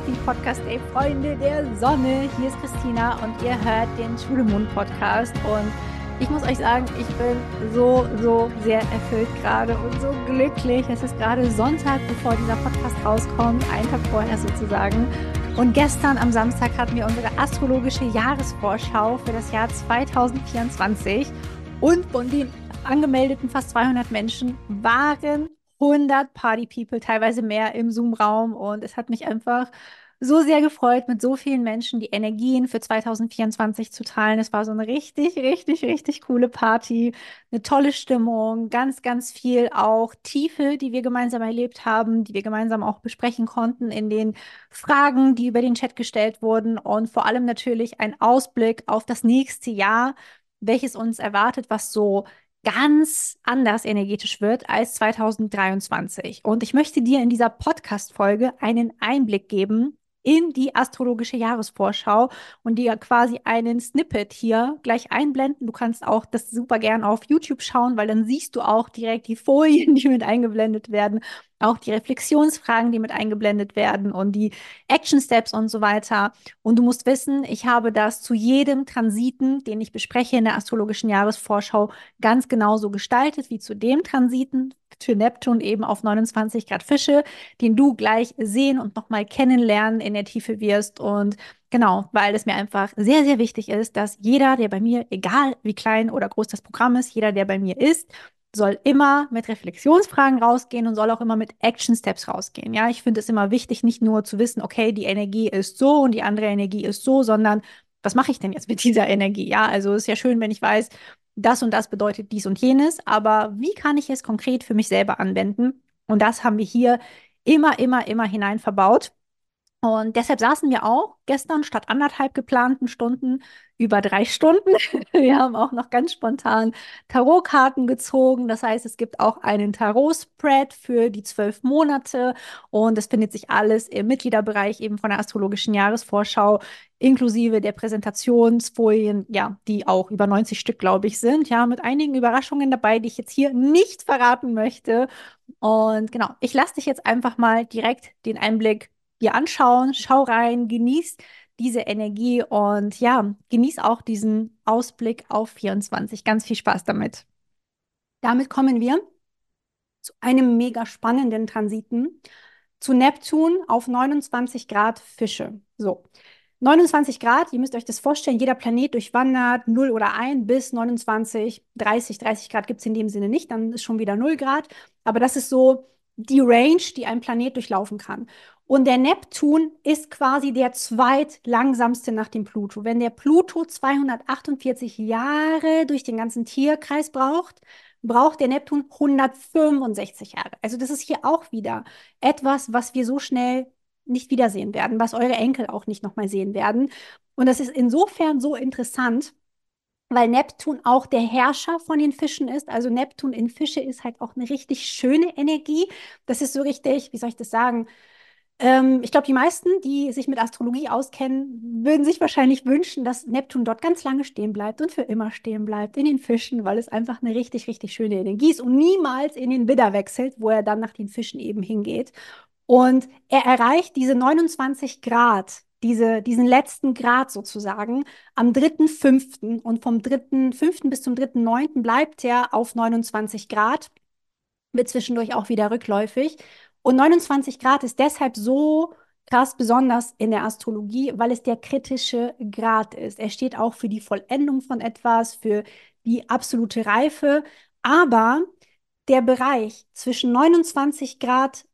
Happy Podcast Day, Freunde der Sonne. Hier ist Christina und ihr hört den Schule Mond Podcast. Und ich muss euch sagen, ich bin so, so sehr erfüllt gerade und so glücklich. Es ist gerade Sonntag, bevor dieser Podcast rauskommt, einen Tag vorher sozusagen. Und gestern am Samstag hatten wir unsere astrologische Jahresvorschau für das Jahr 2024. Und von den angemeldeten fast 200 Menschen waren 100 Party People, teilweise mehr im Zoom-Raum. Und es hat mich einfach so sehr gefreut, mit so vielen Menschen die Energien für 2024 zu teilen. Es war so eine richtig, richtig, richtig coole Party, eine tolle Stimmung, ganz, ganz viel auch Tiefe, die wir gemeinsam erlebt haben, die wir gemeinsam auch besprechen konnten in den Fragen, die über den Chat gestellt wurden und vor allem natürlich ein Ausblick auf das nächste Jahr, welches uns erwartet, was so ganz anders energetisch wird als 2023. Und ich möchte dir in dieser Podcast-Folge einen Einblick geben in die astrologische Jahresvorschau und dir quasi einen Snippet hier gleich einblenden. Du kannst auch das super gern auf YouTube schauen, weil dann siehst du auch direkt die Folien, die mit eingeblendet werden, auch die Reflexionsfragen, die mit eingeblendet werden und die Action Steps und so weiter. Und du musst wissen, ich habe das zu jedem Transiten, den ich bespreche in der astrologischen Jahresvorschau, ganz genauso gestaltet wie zu dem Transiten für Neptun eben auf 29 Grad Fische, den du gleich sehen und nochmal kennenlernen in der Tiefe wirst. Und genau, weil es mir einfach sehr, sehr wichtig ist, dass jeder, der bei mir, egal wie klein oder groß das Programm ist, jeder, der bei mir ist, soll immer mit Reflexionsfragen rausgehen und soll auch immer mit Action Steps rausgehen. Ja, ich finde es immer wichtig, nicht nur zu wissen, okay, die Energie ist so und die andere Energie ist so, sondern was mache ich denn jetzt mit dieser Energie? Ja, also ist ja schön, wenn ich weiß, das und das bedeutet dies und jenes, aber wie kann ich es konkret für mich selber anwenden? Und das haben wir hier immer, immer, immer hinein verbaut. Und deshalb saßen wir auch gestern statt anderthalb geplanten Stunden über drei Stunden. Wir haben auch noch ganz spontan Tarotkarten gezogen. Das heißt, es gibt auch einen Tarot-Spread für die zwölf Monate. Und das findet sich alles im Mitgliederbereich eben von der astrologischen Jahresvorschau, inklusive der Präsentationsfolien, ja, die auch über 90 Stück, glaube ich, sind. Ja, mit einigen Überraschungen dabei, die ich jetzt hier nicht verraten möchte. Und genau, ich lasse dich jetzt einfach mal direkt den Einblick dir anschauen. Schau rein, genieß diese Energie und ja, genieß auch diesen Ausblick auf 24. Ganz viel Spaß damit. Damit kommen wir zu einem mega spannenden Transiten zu Neptun auf 29 Grad Fische. So. 29 Grad, ihr müsst euch das vorstellen, jeder Planet durchwandert 0 oder 1 bis 29, 30, 30 Grad gibt es in dem Sinne nicht, dann ist schon wieder 0 Grad. Aber das ist so die Range, die ein Planet durchlaufen kann. Und der Neptun ist quasi der zweitlangsamste nach dem Pluto. Wenn der Pluto 248 Jahre durch den ganzen Tierkreis braucht, braucht der Neptun 165 Jahre. Also das ist hier auch wieder etwas, was wir so schnell nicht wiedersehen werden, was eure Enkel auch nicht nochmal sehen werden. Und das ist insofern so interessant, weil Neptun auch der Herrscher von den Fischen ist. Also Neptun in Fische ist halt auch eine richtig schöne Energie. Das ist so richtig, wie soll ich das sagen? Ähm, ich glaube, die meisten, die sich mit Astrologie auskennen, würden sich wahrscheinlich wünschen, dass Neptun dort ganz lange stehen bleibt und für immer stehen bleibt in den Fischen, weil es einfach eine richtig, richtig schöne Energie ist und niemals in den Widder wechselt, wo er dann nach den Fischen eben hingeht. Und er erreicht diese 29 Grad, diese, diesen letzten Grad sozusagen, am 3.5. Und vom 3.5. bis zum 3.9. bleibt er auf 29 Grad, wird zwischendurch auch wieder rückläufig. Und 29 Grad ist deshalb so krass besonders in der Astrologie, weil es der kritische Grad ist. Er steht auch für die Vollendung von etwas, für die absolute Reife. Aber der Bereich zwischen 29 Grad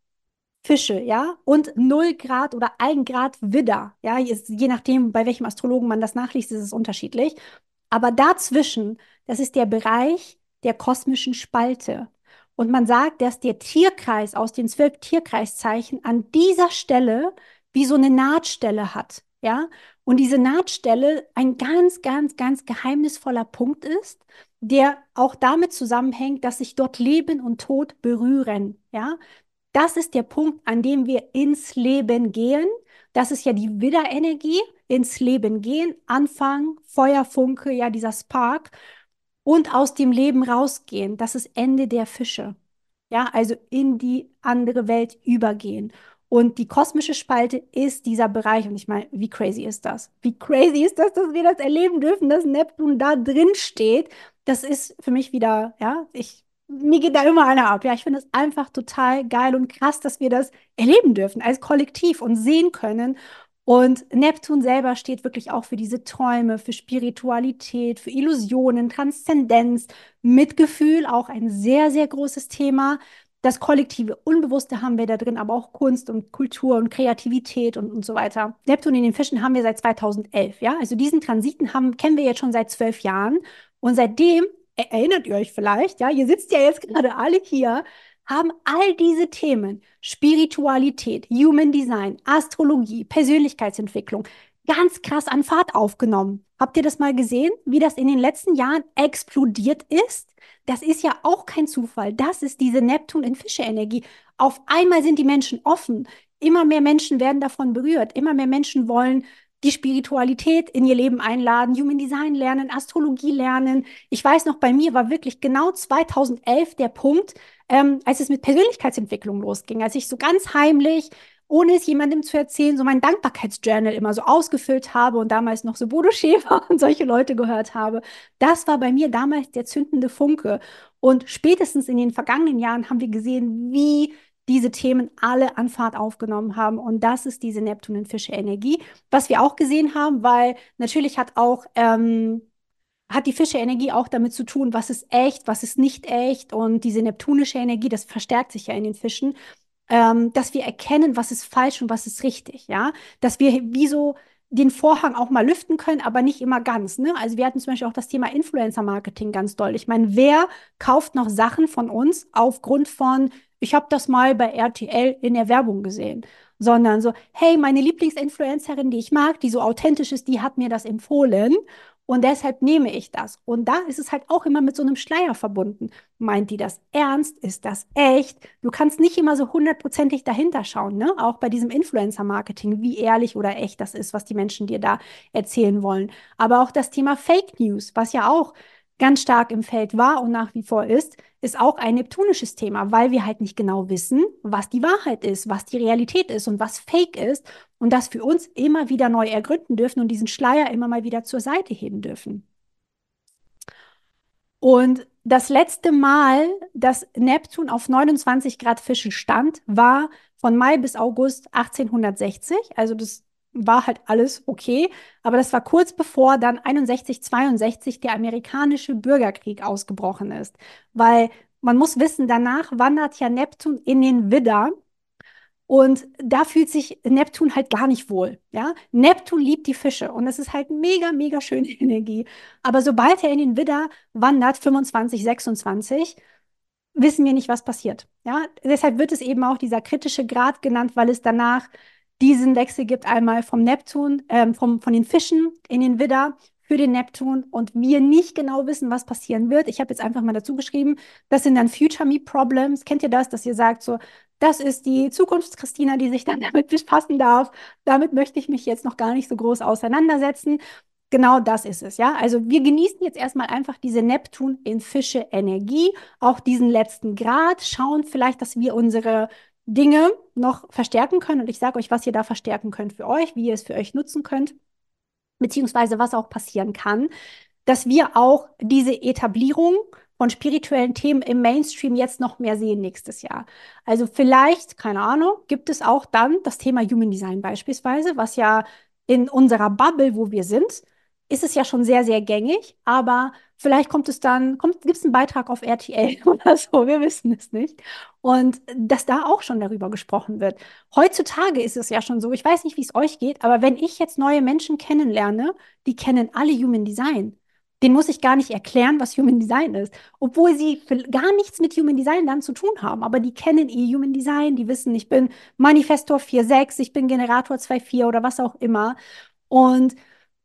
Fische, ja, und 0 Grad oder 1 Grad Widder, ja, je nachdem, bei welchem Astrologen man das nachliest, ist es unterschiedlich. Aber dazwischen, das ist der Bereich der kosmischen Spalte. Und man sagt, dass der Tierkreis aus den zwölf Tierkreiszeichen an dieser Stelle wie so eine Nahtstelle hat. Ja, und diese Nahtstelle ein ganz, ganz, ganz geheimnisvoller Punkt ist, der auch damit zusammenhängt, dass sich dort Leben und Tod berühren. Ja, das ist der Punkt, an dem wir ins Leben gehen. Das ist ja die Widderenergie, ins Leben gehen, Anfang, Feuerfunke, ja, dieser Spark und aus dem Leben rausgehen. Das ist Ende der Fische. Ja, also in die andere Welt übergehen. Und die kosmische Spalte ist dieser Bereich. Und ich meine, wie crazy ist das? Wie crazy ist das, dass wir das erleben dürfen, dass Neptun da drin steht? Das ist für mich wieder, ja, ich, mir geht da immer einer ab. Ja, ich finde es einfach total geil und krass, dass wir das erleben dürfen als Kollektiv und sehen können. Und Neptun selber steht wirklich auch für diese Träume, für Spiritualität, für Illusionen, Transzendenz, Mitgefühl, auch ein sehr, sehr großes Thema. Das kollektive Unbewusste haben wir da drin, aber auch Kunst und Kultur und Kreativität und, und so weiter. Neptun in den Fischen haben wir seit 2011, ja. Also diesen Transiten haben, kennen wir jetzt schon seit zwölf Jahren. Und seitdem, erinnert ihr euch vielleicht, ja, ihr sitzt ja jetzt gerade alle hier, haben all diese Themen, Spiritualität, Human Design, Astrologie, Persönlichkeitsentwicklung, ganz krass an Fahrt aufgenommen. Habt ihr das mal gesehen, wie das in den letzten Jahren explodiert ist? Das ist ja auch kein Zufall. Das ist diese Neptun in Fische Energie. Auf einmal sind die Menschen offen. Immer mehr Menschen werden davon berührt. Immer mehr Menschen wollen die Spiritualität in ihr Leben einladen, Human Design lernen, Astrologie lernen. Ich weiß noch, bei mir war wirklich genau 2011 der Punkt, ähm, als es mit Persönlichkeitsentwicklung losging, als ich so ganz heimlich, ohne es jemandem zu erzählen, so mein Dankbarkeitsjournal immer so ausgefüllt habe und damals noch so Bodo Schäfer und solche Leute gehört habe. Das war bei mir damals der zündende Funke. Und spätestens in den vergangenen Jahren haben wir gesehen, wie diese Themen alle an Fahrt aufgenommen haben. Und das ist diese Neptun- und Fische-Energie. Was wir auch gesehen haben, weil natürlich hat auch, ähm, hat die Fische-Energie auch damit zu tun, was ist echt, was ist nicht echt. Und diese neptunische Energie, das verstärkt sich ja in den Fischen, ähm, dass wir erkennen, was ist falsch und was ist richtig. Ja, dass wir wie so den Vorhang auch mal lüften können, aber nicht immer ganz. Ne? Also wir hatten zum Beispiel auch das Thema Influencer-Marketing ganz doll. Ich meine, wer kauft noch Sachen von uns aufgrund von, ich habe das mal bei RTL in der Werbung gesehen, sondern so, hey, meine Lieblingsinfluencerin, die ich mag, die so authentisch ist, die hat mir das empfohlen und deshalb nehme ich das. Und da ist es halt auch immer mit so einem Schleier verbunden. Meint die das ernst? Ist das echt? Du kannst nicht immer so hundertprozentig dahinter schauen, ne? Auch bei diesem Influencer-Marketing, wie ehrlich oder echt das ist, was die Menschen dir da erzählen wollen. Aber auch das Thema Fake News, was ja auch ganz stark im Feld war und nach wie vor ist, ist auch ein neptunisches Thema, weil wir halt nicht genau wissen, was die Wahrheit ist, was die Realität ist und was Fake ist und das für uns immer wieder neu ergründen dürfen und diesen Schleier immer mal wieder zur Seite heben dürfen. Und das letzte Mal, dass Neptun auf 29 Grad Fischen stand, war von Mai bis August 1860. Also das war halt alles okay. Aber das war kurz bevor dann 61, 62 der amerikanische Bürgerkrieg ausgebrochen ist. Weil man muss wissen, danach wandert ja Neptun in den Widder. Und da fühlt sich Neptun halt gar nicht wohl. Ja? Neptun liebt die Fische und das ist halt mega, mega schöne Energie. Aber sobald er in den Widder wandert, 25, 26, wissen wir nicht, was passiert. Ja? Deshalb wird es eben auch dieser kritische Grad genannt, weil es danach diesen Wechsel gibt einmal vom Neptun, ähm, vom, von den Fischen in den Widder für den Neptun und wir nicht genau wissen, was passieren wird. Ich habe jetzt einfach mal dazu geschrieben, das sind dann Future Me Problems. Kennt ihr das, dass ihr sagt so, das ist die Zukunftschristina, die sich dann damit befassen darf. Damit möchte ich mich jetzt noch gar nicht so groß auseinandersetzen. Genau das ist es, ja. Also wir genießen jetzt erstmal einfach diese Neptun in Fische Energie, auch diesen letzten Grad, schauen vielleicht, dass wir unsere Dinge noch verstärken können. Und ich sage euch, was ihr da verstärken könnt für euch, wie ihr es für euch nutzen könnt, beziehungsweise was auch passieren kann, dass wir auch diese Etablierung von spirituellen Themen im Mainstream jetzt noch mehr sehen nächstes Jahr. Also vielleicht, keine Ahnung, gibt es auch dann das Thema Human Design beispielsweise, was ja in unserer Bubble, wo wir sind, ist es ja schon sehr, sehr gängig, aber vielleicht kommt es dann, gibt es einen Beitrag auf RTL oder so, wir wissen es nicht. Und dass da auch schon darüber gesprochen wird. Heutzutage ist es ja schon so, ich weiß nicht, wie es euch geht, aber wenn ich jetzt neue Menschen kennenlerne, die kennen alle Human Design. Den muss ich gar nicht erklären, was Human Design ist, obwohl sie gar nichts mit Human Design dann zu tun haben. Aber die kennen ihr Human Design, die wissen, ich bin Manifestor 4.6, ich bin Generator 2.4 oder was auch immer. Und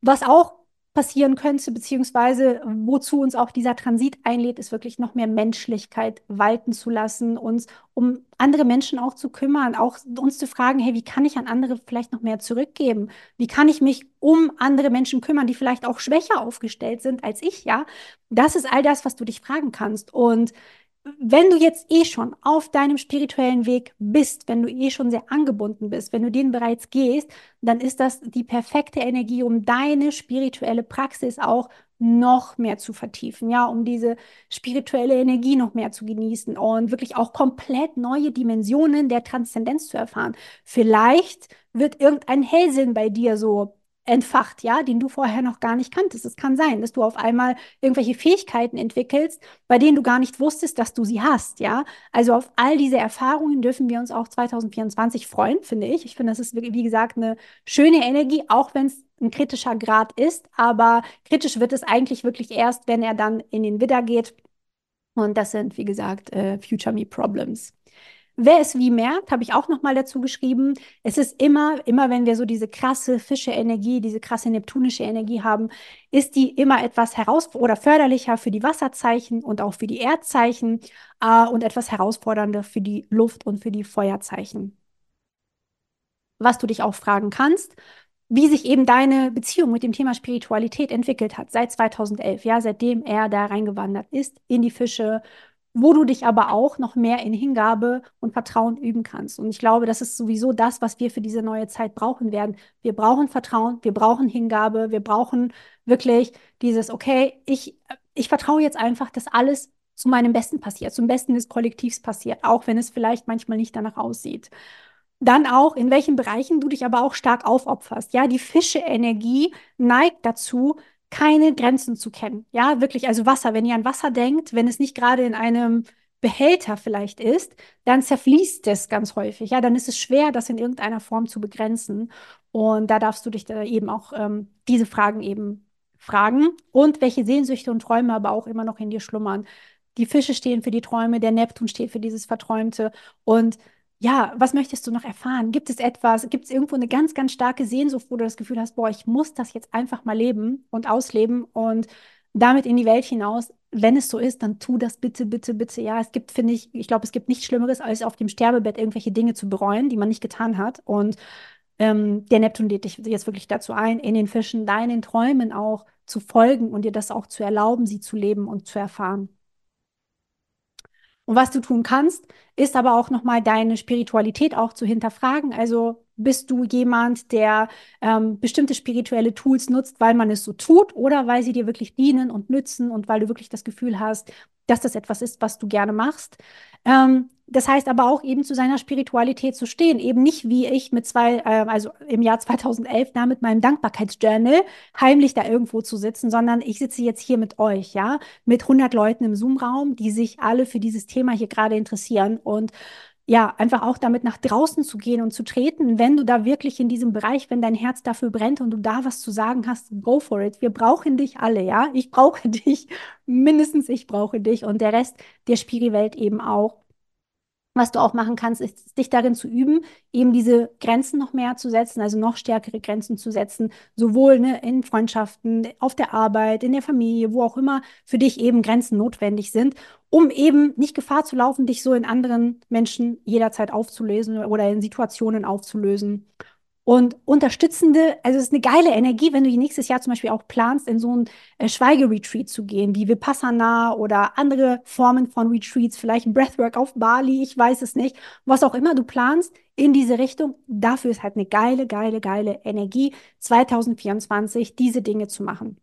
was auch passieren könnte, beziehungsweise wozu uns auch dieser Transit einlädt, ist wirklich noch mehr Menschlichkeit walten zu lassen, uns um andere Menschen auch zu kümmern, auch uns zu fragen, hey, wie kann ich an andere vielleicht noch mehr zurückgeben? Wie kann ich mich um andere Menschen kümmern, die vielleicht auch schwächer aufgestellt sind als ich, ja? Das ist all das, was du dich fragen kannst. Und wenn du jetzt eh schon auf deinem spirituellen Weg bist, wenn du eh schon sehr angebunden bist, wenn du den bereits gehst, dann ist das die perfekte Energie, um deine spirituelle Praxis auch noch mehr zu vertiefen, ja, um diese spirituelle Energie noch mehr zu genießen und wirklich auch komplett neue Dimensionen der Transzendenz zu erfahren. Vielleicht wird irgendein Hellsinn bei dir so entfacht, ja, den du vorher noch gar nicht kanntest. Es kann sein, dass du auf einmal irgendwelche Fähigkeiten entwickelst, bei denen du gar nicht wusstest, dass du sie hast, ja. Also auf all diese Erfahrungen dürfen wir uns auch 2024 freuen, finde ich. Ich finde, das ist, wie gesagt, eine schöne Energie, auch wenn es ein kritischer Grad ist, aber kritisch wird es eigentlich wirklich erst, wenn er dann in den Widder geht. Und das sind, wie gesagt, äh, Future Me Problems. Wer es wie merkt, habe ich auch noch mal dazu geschrieben. Es ist immer, immer wenn wir so diese krasse Fische-Energie, diese krasse neptunische Energie haben, ist die immer etwas heraus oder förderlicher für die Wasserzeichen und auch für die Erdzeichen äh, und etwas herausfordernder für die Luft- und für die Feuerzeichen. Was du dich auch fragen kannst, wie sich eben deine Beziehung mit dem Thema Spiritualität entwickelt hat seit 2011, ja, seitdem er da reingewandert ist in die Fische wo du dich aber auch noch mehr in Hingabe und Vertrauen üben kannst. Und ich glaube, das ist sowieso das, was wir für diese neue Zeit brauchen werden. Wir brauchen Vertrauen, wir brauchen Hingabe, wir brauchen wirklich dieses, okay, ich, ich vertraue jetzt einfach, dass alles zu meinem Besten passiert, zum Besten des Kollektivs passiert, auch wenn es vielleicht manchmal nicht danach aussieht. Dann auch, in welchen Bereichen du dich aber auch stark aufopferst. Ja, die Fische-Energie neigt dazu, keine Grenzen zu kennen. Ja, wirklich, also Wasser, wenn ihr an Wasser denkt, wenn es nicht gerade in einem Behälter vielleicht ist, dann zerfließt es ganz häufig. Ja, dann ist es schwer, das in irgendeiner Form zu begrenzen. Und da darfst du dich da eben auch ähm, diese Fragen eben fragen und welche Sehnsüchte und Träume aber auch immer noch in dir schlummern. Die Fische stehen für die Träume, der Neptun steht für dieses Verträumte und ja, was möchtest du noch erfahren? Gibt es etwas, gibt es irgendwo eine ganz, ganz starke Sehnsucht, wo du das Gefühl hast, boah, ich muss das jetzt einfach mal leben und ausleben und damit in die Welt hinaus? Wenn es so ist, dann tu das bitte, bitte, bitte. Ja, es gibt, finde ich, ich glaube, es gibt nichts Schlimmeres, als auf dem Sterbebett irgendwelche Dinge zu bereuen, die man nicht getan hat. Und ähm, der Neptun lädt dich jetzt wirklich dazu ein, in den Fischen deinen Träumen auch zu folgen und dir das auch zu erlauben, sie zu leben und zu erfahren. Und was du tun kannst, ist aber auch nochmal deine Spiritualität auch zu hinterfragen. Also bist du jemand, der ähm, bestimmte spirituelle Tools nutzt, weil man es so tut oder weil sie dir wirklich dienen und nützen und weil du wirklich das Gefühl hast, dass das etwas ist, was du gerne machst. Ähm, das heißt aber auch eben zu seiner Spiritualität zu stehen, eben nicht wie ich mit zwei, äh, also im Jahr 2011 da mit meinem Dankbarkeitsjournal heimlich da irgendwo zu sitzen, sondern ich sitze jetzt hier mit euch, ja, mit 100 Leuten im Zoom-Raum, die sich alle für dieses Thema hier gerade interessieren und ja, einfach auch damit nach draußen zu gehen und zu treten, wenn du da wirklich in diesem Bereich, wenn dein Herz dafür brennt und du da was zu sagen hast, go for it. Wir brauchen dich alle, ja. Ich brauche dich, mindestens ich brauche dich und der Rest der Spiri-Welt eben auch. Was du auch machen kannst, ist dich darin zu üben, eben diese Grenzen noch mehr zu setzen, also noch stärkere Grenzen zu setzen, sowohl ne, in Freundschaften, auf der Arbeit, in der Familie, wo auch immer für dich eben Grenzen notwendig sind, um eben nicht Gefahr zu laufen, dich so in anderen Menschen jederzeit aufzulösen oder in Situationen aufzulösen. Und unterstützende, also es ist eine geile Energie, wenn du nächstes Jahr zum Beispiel auch planst, in so ein äh, Schweigeretreat zu gehen, wie Vipassana oder andere Formen von Retreats, vielleicht Breathwork auf Bali, ich weiß es nicht, was auch immer du planst in diese Richtung. Dafür ist halt eine geile, geile, geile Energie 2024, diese Dinge zu machen.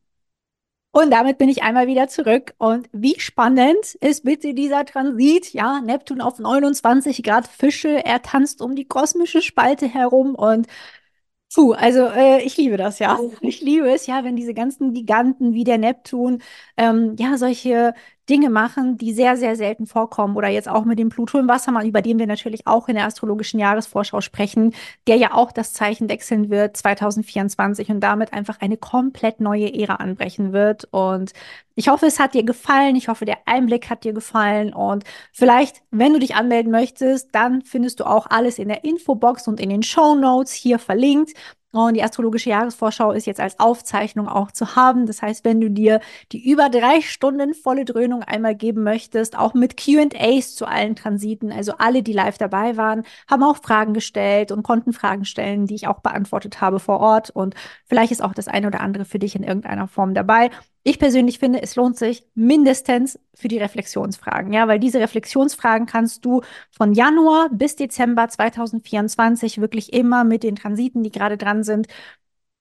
Und damit bin ich einmal wieder zurück. Und wie spannend ist bitte dieser Transit? Ja, Neptun auf 29 Grad Fische. Er tanzt um die kosmische Spalte herum und Puh, also äh, ich liebe das ja. Ich liebe es ja, wenn diese ganzen Giganten wie der Neptun ähm, ja solche Dinge machen, die sehr, sehr selten vorkommen. Oder jetzt auch mit dem Pluto im Wassermann, über den wir natürlich auch in der astrologischen Jahresvorschau sprechen, der ja auch das Zeichen wechseln wird 2024 und damit einfach eine komplett neue Ära anbrechen wird. Und ich hoffe, es hat dir gefallen. Ich hoffe, der Einblick hat dir gefallen. Und vielleicht, wenn du dich anmelden möchtest, dann findest du auch alles in der Infobox und in den Show Notes hier verlinkt. Und die astrologische Jahresvorschau ist jetzt als Aufzeichnung auch zu haben. Das heißt, wenn du dir die über drei Stunden volle Dröhnung einmal geben möchtest, auch mit QAs zu allen Transiten, also alle, die live dabei waren, haben auch Fragen gestellt und konnten Fragen stellen, die ich auch beantwortet habe vor Ort. Und vielleicht ist auch das eine oder andere für dich in irgendeiner Form dabei. Ich persönlich finde, es lohnt sich mindestens für die Reflexionsfragen, ja, weil diese Reflexionsfragen kannst du von Januar bis Dezember 2024 wirklich immer mit den Transiten, die gerade dran sind,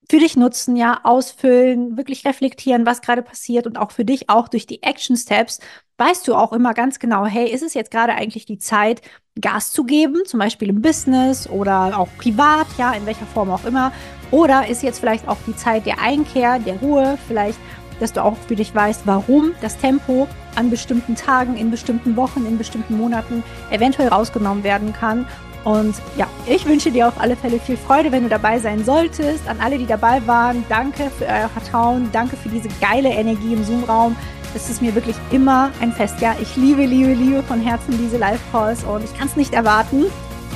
für dich nutzen, ja, ausfüllen, wirklich reflektieren, was gerade passiert und auch für dich auch durch die Action Steps weißt du auch immer ganz genau, hey, ist es jetzt gerade eigentlich die Zeit, Gas zu geben, zum Beispiel im Business oder auch privat, ja, in welcher Form auch immer, oder ist jetzt vielleicht auch die Zeit der Einkehr, der Ruhe, vielleicht, dass du auch für dich weißt, warum das Tempo an bestimmten Tagen, in bestimmten Wochen, in bestimmten Monaten eventuell rausgenommen werden kann und ja, ich wünsche dir auf alle Fälle viel Freude, wenn du dabei sein solltest. An alle, die dabei waren, danke für euer Vertrauen, danke für diese geile Energie im Zoom-Raum. Es ist mir wirklich immer ein Fest. Ja, ich liebe, liebe, liebe von Herzen diese Live-Calls und ich kann es nicht erwarten,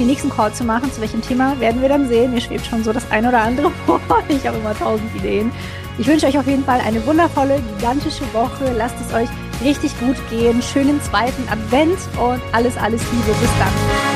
den nächsten Call zu machen. Zu welchem Thema werden wir dann sehen. Mir schwebt schon so das ein oder andere vor. Ich habe immer tausend Ideen. Ich wünsche euch auf jeden Fall eine wundervolle, gigantische Woche. Lasst es euch richtig gut gehen. Schönen zweiten Advent und alles, alles Liebe. Bis dann.